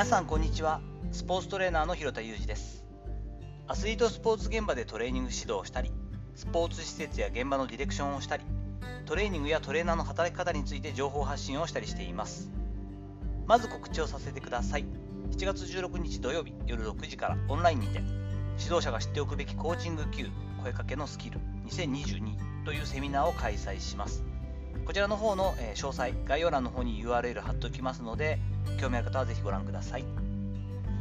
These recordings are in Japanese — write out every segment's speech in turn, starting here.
皆さんこんにちは。スポーツトレーナーの広田裕二です。アスリートスポーツ現場でトレーニング指導をしたりスポーツ施設や現場のディレクションをしたりトレーニングやトレーナーの働き方について情報発信をしたりしています。まず告知をさせてください。7月16日土曜日夜6時からオンラインにて指導者が知っておくべきコーチング級声かけのスキル2022というセミナーを開催します。こちらの方の詳細、概要欄の方に URL 貼っておきますので、興味ある方はぜひご覧ください。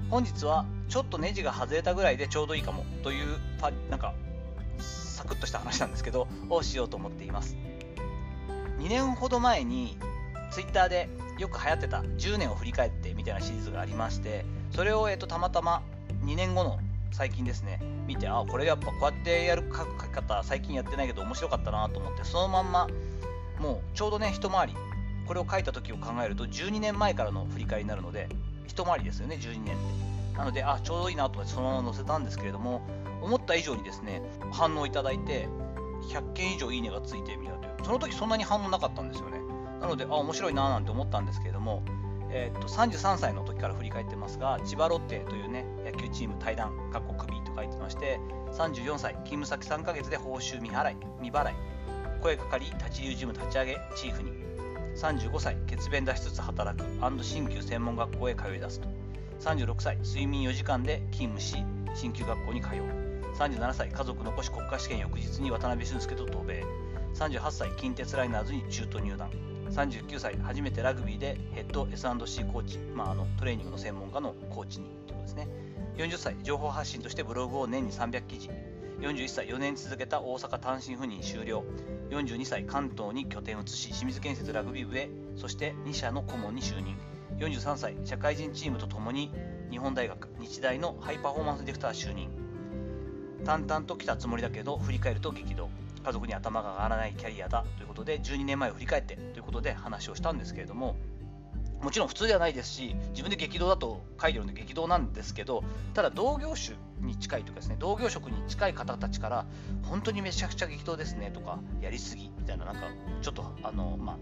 本日はちょっとネジが外れたぐらいでちょうどいいかもという、なんか、サクッとした話なんですけど、をしようと思っています。2年ほど前に Twitter でよく流行ってた10年を振り返ってみたいなシリーズがありまして、それを、えっと、たまたま2年後の最近ですね、見て、あ、これやっぱこうやってやる書き方、最近やってないけど面白かったなと思って、そのまんまもうちょうどね一回りこれを書いた時を考えると12年前からの振り返りになるので一回りですよね12年って。なのであちょうどいいなと思ってそのまま載せたんですけれども思った以上にですね反応いただいて100件以上いいねがついてみたいなその時そんなに反応なかったんですよね。なのであ面白いななんて思ったんですけれどもえー、っと33歳の時から振り返ってますが千葉ロッテというね野球チーム対談、かっこ首と書いてまして34歳勤務先3ヶ月で報酬未払い未払い。声かかり立ち流ジム立ち上げチーフに。35歳血便出しつつ働く鍼灸専門学校へ通い出すと。36歳睡眠4時間で勤務し鍼灸学校に通う。37歳家族残し国家試験翌日に渡辺俊介と渡米。38歳近鉄ライナーズに中途入団。39歳初めてラグビーでヘッド S&C コーチ、まあ、あのトレーニングの専門家のコーチにということですね。40歳情報発信としてブログを年に300記事。41歳4年続けた大阪単身赴任終了。42歳関東に拠点を移し清水建設ラグビー部へそして2社の顧問に就任。43歳社会人チームとともに日本大学日大のハイパフォーマンスディレクター就任。淡々と来たつもりだけど振り返ると激動。家族に頭が上がらないキャリアだということで12年前を振り返ってということで話をしたんですけれどももちろん普通ではないですし自分で激動だと書いてるので激動なんですけどただ同業種に近いというかですね同業職に近い方たちから本当にめちゃくちゃ激動ですねとかやりすぎみたいななんかちょっとあのまあ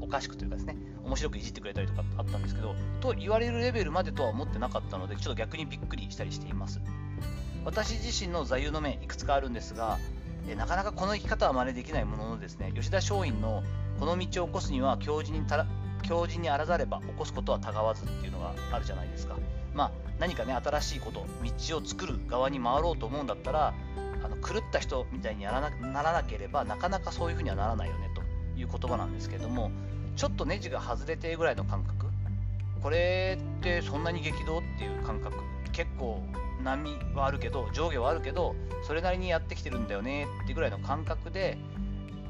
おかしくというかですね面白くいじってくれたりとかあったんですけどと言われるレベルまでとは思ってなかったのでちょっと逆にびっくりしたりしています。私自身の座右の銘いくつかあるんですがえなかなかこの生き方は真似できないもののですね吉田松陰のこの道を起こすには強靭に強靭にあらざれば起こすことはたがわずっていうのがあるじゃないですか。まあ何かね新しいこと道を作る側に回ろうと思うんだったらあの狂った人みたいにやらなならなければなかなかそういうふうにはならないよねという言葉なんですけどもちょっとネジが外れてぐらいの感覚。これってそんなに激動っていう感覚。結構波はあるけど上下はあるけどそれなりにやってきてるんだよねってぐらいの感覚で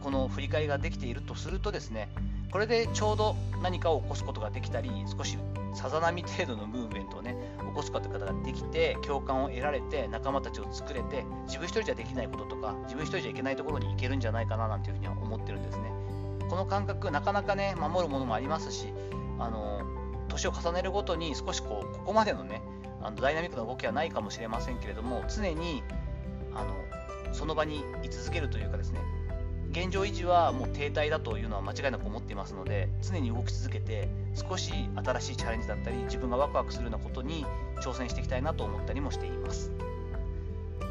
この振り返りができているとするとですねこれでちょうど何かを起こすことができたり少しさざ波程度のムーブメントをね起こすことができて共感を得られて仲間たちを作れて自分一人じゃできないこととか自分一人じゃいけないところに行けるんじゃないかななんていうふうには思ってるんですね。この感覚なかなかね守るものもありますしあの年を重ねるごとに少しこうここまでのねあのダイナミックな動きはないかもしれませんけれども常にあのその場に居続けるというかですね現状維持はもう停滞だというのは間違いなく思っていますので常に動き続けて少し新しいチャレンジだったり自分がワクワクするようなことに挑戦していきたいなと思ったりもしています。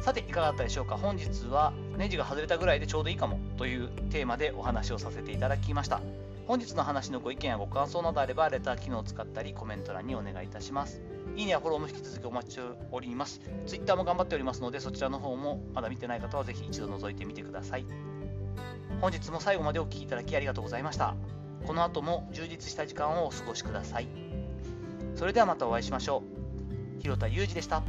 さていかがだったでしょうか？本日はネジが外れたぐらいでちょうどいいかもというテーマでお話をさせていただきました。本日の話のご意見やご感想などあればレター機能を使ったりコメント欄にお願いいたします。いいねやフォローも引き続きお待ちしております。Twitter も頑張っておりますのでそちらの方もまだ見てない方はぜひ一度覗いてみてください。本日も最後までお聴きいただきありがとうございました。この後も充実した時間をお過ごしください。それではまたお会いしましょう。広田裕二でした。